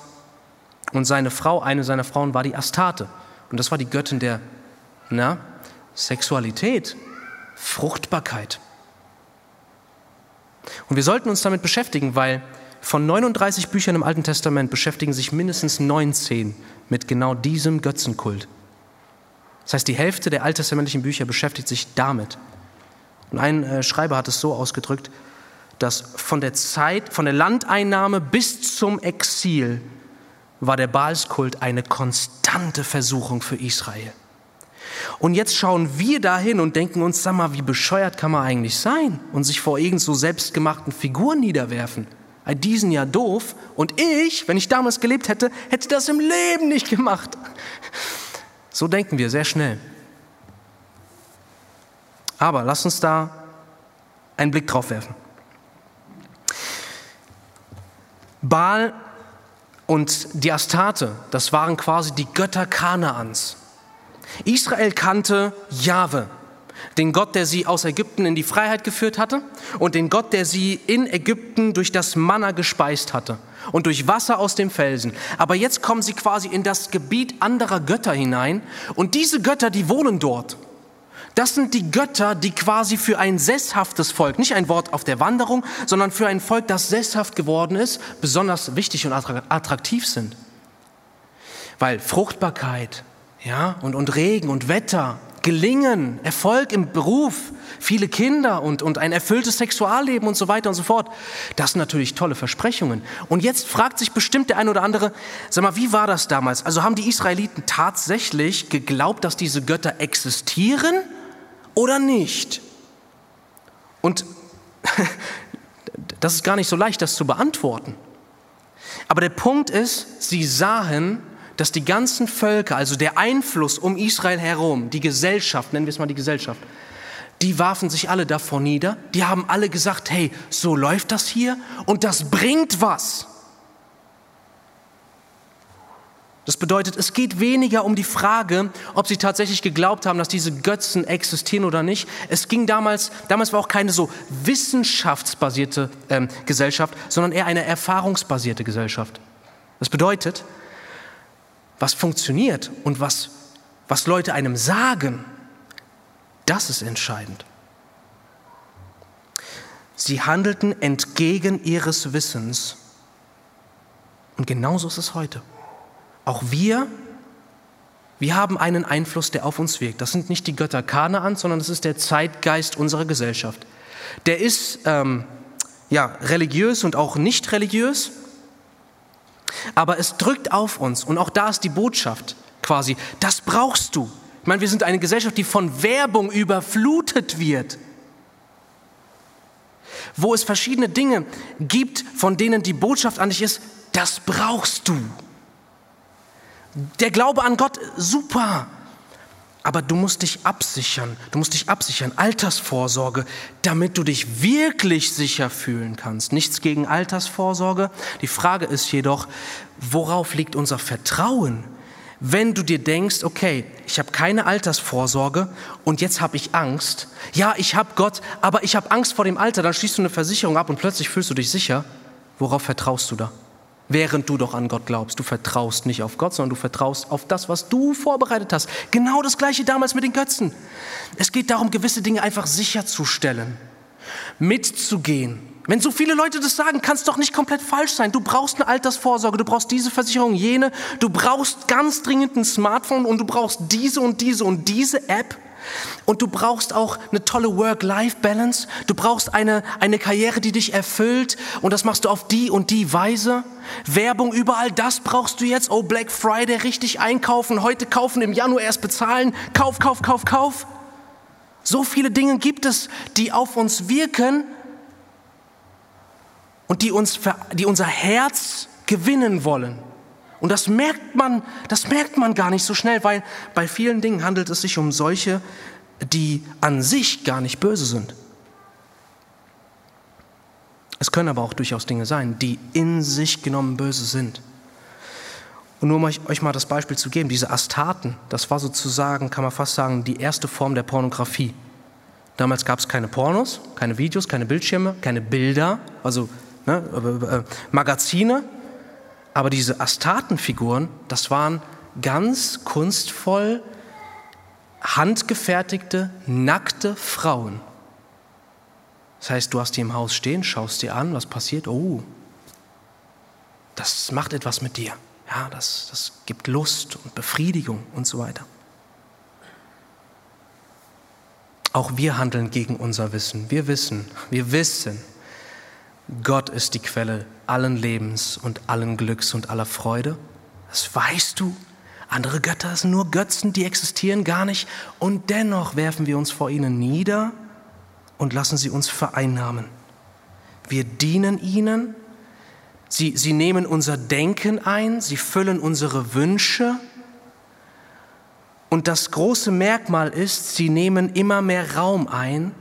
und seine Frau, eine seiner Frauen war die Astarte. Und das war die Göttin der na, Sexualität, Fruchtbarkeit. Und wir sollten uns damit beschäftigen, weil von 39 Büchern im Alten Testament beschäftigen sich mindestens 19 mit genau diesem Götzenkult. Das heißt, die Hälfte der alttestamentlichen Bücher beschäftigt sich damit. Und ein äh, Schreiber hat es so ausgedrückt, dass von der Zeit, von der Landeinnahme bis zum Exil war der Baalskult eine konstante Versuchung für Israel. Und jetzt schauen wir dahin und denken uns, sag mal, wie bescheuert kann man eigentlich sein und sich vor irgend so selbstgemachten Figuren niederwerfen? Die sind ja doof und ich, wenn ich damals gelebt hätte, hätte das im Leben nicht gemacht. So denken wir sehr schnell. Aber lass uns da einen Blick drauf werfen. Baal und die Astarte, das waren quasi die Götter Kanaans. Israel kannte Jahwe, den Gott, der sie aus Ägypten in die Freiheit geführt hatte und den Gott, der sie in Ägypten durch das Manna gespeist hatte und durch Wasser aus dem Felsen. Aber jetzt kommen sie quasi in das Gebiet anderer Götter hinein und diese Götter, die wohnen dort. Das sind die Götter, die quasi für ein sesshaftes Volk, nicht ein Wort auf der Wanderung, sondern für ein Volk, das sesshaft geworden ist, besonders wichtig und attraktiv sind. Weil Fruchtbarkeit ja, und, und Regen und Wetter, Gelingen, Erfolg im Beruf, viele Kinder und, und ein erfülltes Sexualleben und so weiter und so fort, das sind natürlich tolle Versprechungen. Und jetzt fragt sich bestimmt der eine oder andere, sag mal, wie war das damals? Also haben die Israeliten tatsächlich geglaubt, dass diese Götter existieren? oder nicht? Und das ist gar nicht so leicht, das zu beantworten. Aber der Punkt ist, sie sahen, dass die ganzen Völker, also der Einfluss um Israel herum, die Gesellschaft, nennen wir es mal die Gesellschaft, die warfen sich alle davor nieder. Die haben alle gesagt, hey, so läuft das hier und das bringt was. Das bedeutet, es geht weniger um die Frage, ob sie tatsächlich geglaubt haben, dass diese Götzen existieren oder nicht. Es ging damals, damals war auch keine so wissenschaftsbasierte ähm, Gesellschaft, sondern eher eine erfahrungsbasierte Gesellschaft. Das bedeutet, was funktioniert und was, was Leute einem sagen, das ist entscheidend. Sie handelten entgegen ihres Wissens. Und genauso ist es heute. Auch wir, wir haben einen Einfluss, der auf uns wirkt. Das sind nicht die Götter Kanaans, sondern das ist der Zeitgeist unserer Gesellschaft. Der ist ähm, ja, religiös und auch nicht religiös, aber es drückt auf uns. Und auch da ist die Botschaft quasi, das brauchst du. Ich meine, wir sind eine Gesellschaft, die von Werbung überflutet wird wo es verschiedene Dinge gibt, von denen die Botschaft an dich ist, das brauchst du. Der Glaube an Gott, super. Aber du musst dich absichern, du musst dich absichern, Altersvorsorge, damit du dich wirklich sicher fühlen kannst. Nichts gegen Altersvorsorge. Die Frage ist jedoch, worauf liegt unser Vertrauen? Wenn du dir denkst, okay, ich habe keine Altersvorsorge und jetzt habe ich Angst. Ja, ich habe Gott, aber ich habe Angst vor dem Alter. Dann schließt du eine Versicherung ab und plötzlich fühlst du dich sicher. Worauf vertraust du da? Während du doch an Gott glaubst. Du vertraust nicht auf Gott, sondern du vertraust auf das, was du vorbereitet hast. Genau das gleiche damals mit den Götzen. Es geht darum, gewisse Dinge einfach sicherzustellen, mitzugehen. Wenn so viele Leute das sagen, kann es doch nicht komplett falsch sein. Du brauchst eine Altersvorsorge, du brauchst diese Versicherung, jene, du brauchst ganz dringend ein Smartphone und du brauchst diese und diese und diese App. Und du brauchst auch eine tolle Work-Life-Balance. Du brauchst eine, eine Karriere, die dich erfüllt. Und das machst du auf die und die Weise. Werbung überall, das brauchst du jetzt. Oh, Black Friday, richtig einkaufen, heute kaufen, im Januar erst bezahlen. Kauf, kauf, kauf, kauf. So viele Dinge gibt es, die auf uns wirken und die, uns, die unser Herz gewinnen wollen. Und das merkt man, das merkt man gar nicht so schnell, weil bei vielen Dingen handelt es sich um solche, die an sich gar nicht böse sind. Es können aber auch durchaus Dinge sein, die in sich genommen böse sind. Und nur um euch, euch mal das Beispiel zu geben, diese Astaten, das war sozusagen, kann man fast sagen, die erste Form der Pornografie. Damals gab es keine Pornos, keine Videos, keine Bildschirme, keine Bilder, also ne, äh, äh, Magazine, aber diese Astatenfiguren, das waren ganz kunstvoll handgefertigte, nackte Frauen. Das heißt, du hast die im Haus stehen, schaust dir an, was passiert. Oh, das macht etwas mit dir. Ja, das, das gibt Lust und Befriedigung und so weiter. Auch wir handeln gegen unser Wissen. Wir wissen, wir wissen, Gott ist die Quelle allen Lebens und allen Glücks und aller Freude. Das weißt du. Andere Götter sind nur Götzen, die existieren gar nicht. Und dennoch werfen wir uns vor ihnen nieder und lassen sie uns vereinnahmen. Wir dienen ihnen. Sie, sie nehmen unser Denken ein. Sie füllen unsere Wünsche. Und das große Merkmal ist, sie nehmen immer mehr Raum ein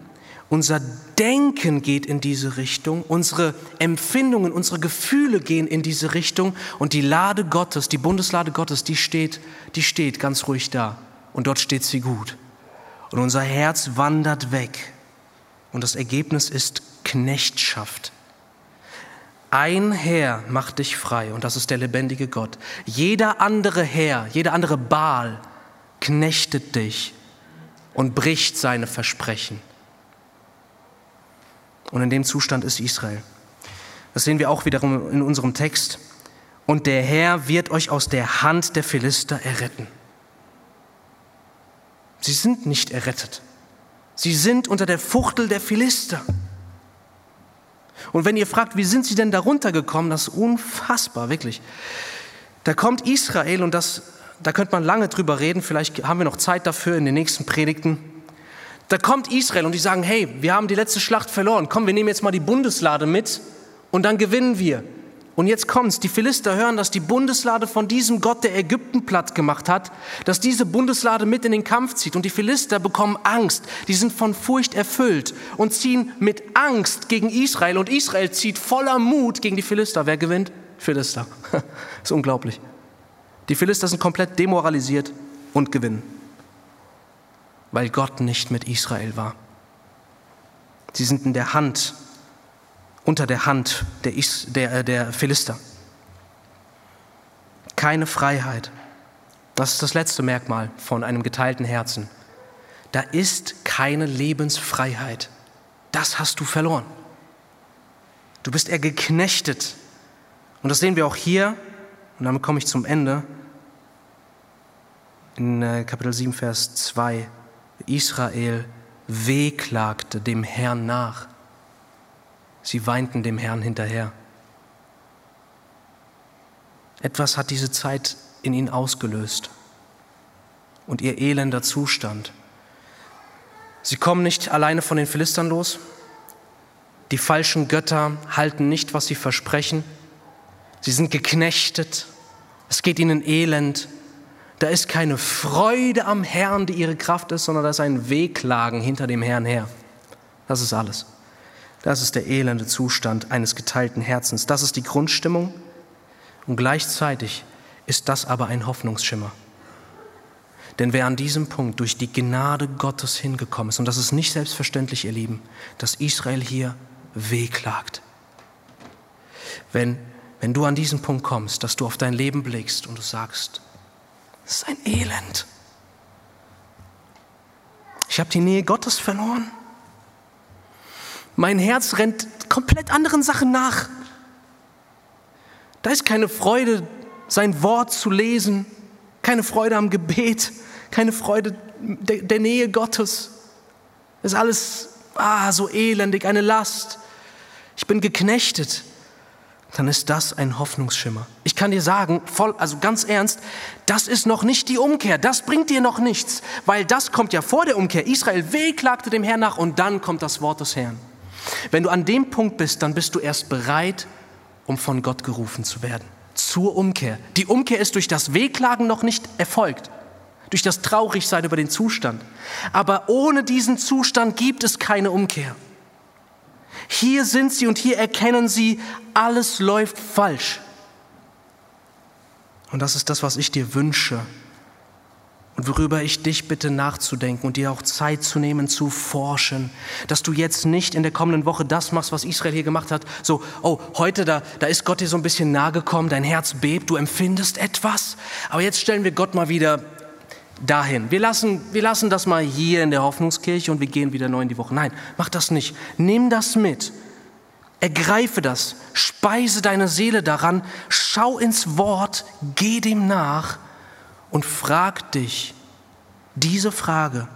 unser Denken geht in diese Richtung, unsere Empfindungen, unsere Gefühle gehen in diese Richtung und die Lade Gottes, die Bundeslade Gottes, die steht, die steht ganz ruhig da und dort steht sie gut. Und unser Herz wandert weg und das Ergebnis ist Knechtschaft. Ein Herr macht dich frei und das ist der lebendige Gott. Jeder andere Herr, jeder andere Baal knechtet dich und bricht seine Versprechen. Und in dem Zustand ist Israel. Das sehen wir auch wiederum in unserem Text. Und der Herr wird euch aus der Hand der Philister erretten. Sie sind nicht errettet. Sie sind unter der Fuchtel der Philister. Und wenn ihr fragt, wie sind sie denn darunter gekommen, das ist unfassbar, wirklich. Da kommt Israel und das, da könnte man lange drüber reden, vielleicht haben wir noch Zeit dafür in den nächsten Predigten. Da kommt Israel und die sagen, hey, wir haben die letzte Schlacht verloren. Komm, wir nehmen jetzt mal die Bundeslade mit und dann gewinnen wir. Und jetzt kommt's, die Philister hören, dass die Bundeslade von diesem Gott, der Ägypten platt gemacht hat, dass diese Bundeslade mit in den Kampf zieht. Und die Philister bekommen Angst. Die sind von Furcht erfüllt und ziehen mit Angst gegen Israel. Und Israel zieht voller Mut gegen die Philister. Wer gewinnt? Philister. Ist unglaublich. Die Philister sind komplett demoralisiert und gewinnen weil Gott nicht mit Israel war. Sie sind in der Hand, unter der Hand der, Is, der, äh, der Philister. Keine Freiheit. Das ist das letzte Merkmal von einem geteilten Herzen. Da ist keine Lebensfreiheit. Das hast du verloren. Du bist eher geknechtet. Und das sehen wir auch hier, und damit komme ich zum Ende, in äh, Kapitel 7, Vers 2. Israel wehklagte dem Herrn nach. Sie weinten dem Herrn hinterher. Etwas hat diese Zeit in ihnen ausgelöst und ihr elender Zustand. Sie kommen nicht alleine von den Philistern los. Die falschen Götter halten nicht, was sie versprechen. Sie sind geknechtet. Es geht ihnen elend. Da ist keine Freude am Herrn, die ihre Kraft ist, sondern da ist ein Wehklagen hinter dem Herrn her. Das ist alles. Das ist der elende Zustand eines geteilten Herzens. Das ist die Grundstimmung. Und gleichzeitig ist das aber ein Hoffnungsschimmer. Denn wer an diesem Punkt durch die Gnade Gottes hingekommen ist, und das ist nicht selbstverständlich, ihr Lieben, dass Israel hier wehklagt. Wenn, wenn du an diesen Punkt kommst, dass du auf dein Leben blickst und du sagst, es ist ein Elend. Ich habe die Nähe Gottes verloren. Mein Herz rennt komplett anderen Sachen nach. Da ist keine Freude, sein Wort zu lesen, keine Freude am Gebet, keine Freude der, der Nähe Gottes. Das ist alles ah, so elendig, eine Last. Ich bin geknechtet. Dann ist das ein Hoffnungsschimmer. Ich kann dir sagen, voll, also ganz ernst, das ist noch nicht die Umkehr. Das bringt dir noch nichts, weil das kommt ja vor der Umkehr. Israel wehklagte dem Herrn nach und dann kommt das Wort des Herrn. Wenn du an dem Punkt bist, dann bist du erst bereit, um von Gott gerufen zu werden. Zur Umkehr. Die Umkehr ist durch das Wehklagen noch nicht erfolgt durch das Traurigsein über den Zustand. Aber ohne diesen Zustand gibt es keine Umkehr. Hier sind sie und hier erkennen sie, alles läuft falsch. Und das ist das, was ich dir wünsche und worüber ich dich bitte nachzudenken und dir auch Zeit zu nehmen, zu forschen, dass du jetzt nicht in der kommenden Woche das machst, was Israel hier gemacht hat, so, oh, heute, da, da ist Gott dir so ein bisschen nahe gekommen, dein Herz bebt, du empfindest etwas, aber jetzt stellen wir Gott mal wieder dahin. Wir lassen, wir lassen das mal hier in der Hoffnungskirche und wir gehen wieder neu in die Woche. Nein, mach das nicht. Nimm das mit. Ergreife das. Speise deine Seele daran. Schau ins Wort. Geh dem nach und frag dich diese Frage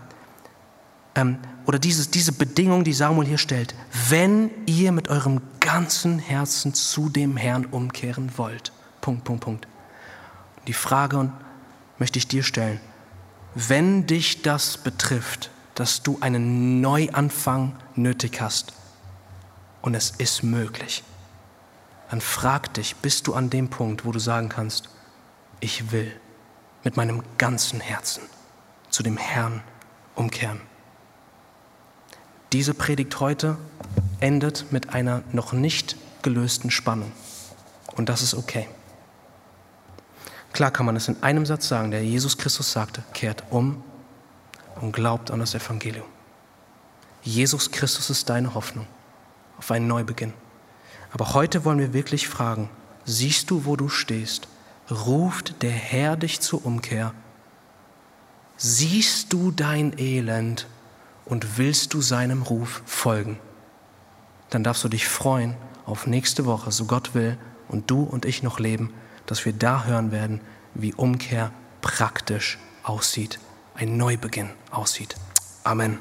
ähm, oder dieses, diese Bedingung, die Samuel hier stellt. Wenn ihr mit eurem ganzen Herzen zu dem Herrn umkehren wollt. Punkt, Punkt, Punkt. Die Frage möchte ich dir stellen wenn dich das betrifft, dass du einen Neuanfang nötig hast und es ist möglich, dann frag dich, bist du an dem Punkt, wo du sagen kannst, ich will mit meinem ganzen Herzen zu dem Herrn umkehren. Diese Predigt heute endet mit einer noch nicht gelösten Spannung und das ist okay. Klar kann man es in einem Satz sagen, der Jesus Christus sagte, kehrt um und glaubt an das Evangelium. Jesus Christus ist deine Hoffnung auf einen Neubeginn. Aber heute wollen wir wirklich fragen, siehst du, wo du stehst? Ruft der Herr dich zur Umkehr? Siehst du dein Elend und willst du seinem Ruf folgen? Dann darfst du dich freuen auf nächste Woche, so Gott will und du und ich noch leben dass wir da hören werden, wie Umkehr praktisch aussieht, ein Neubeginn aussieht. Amen.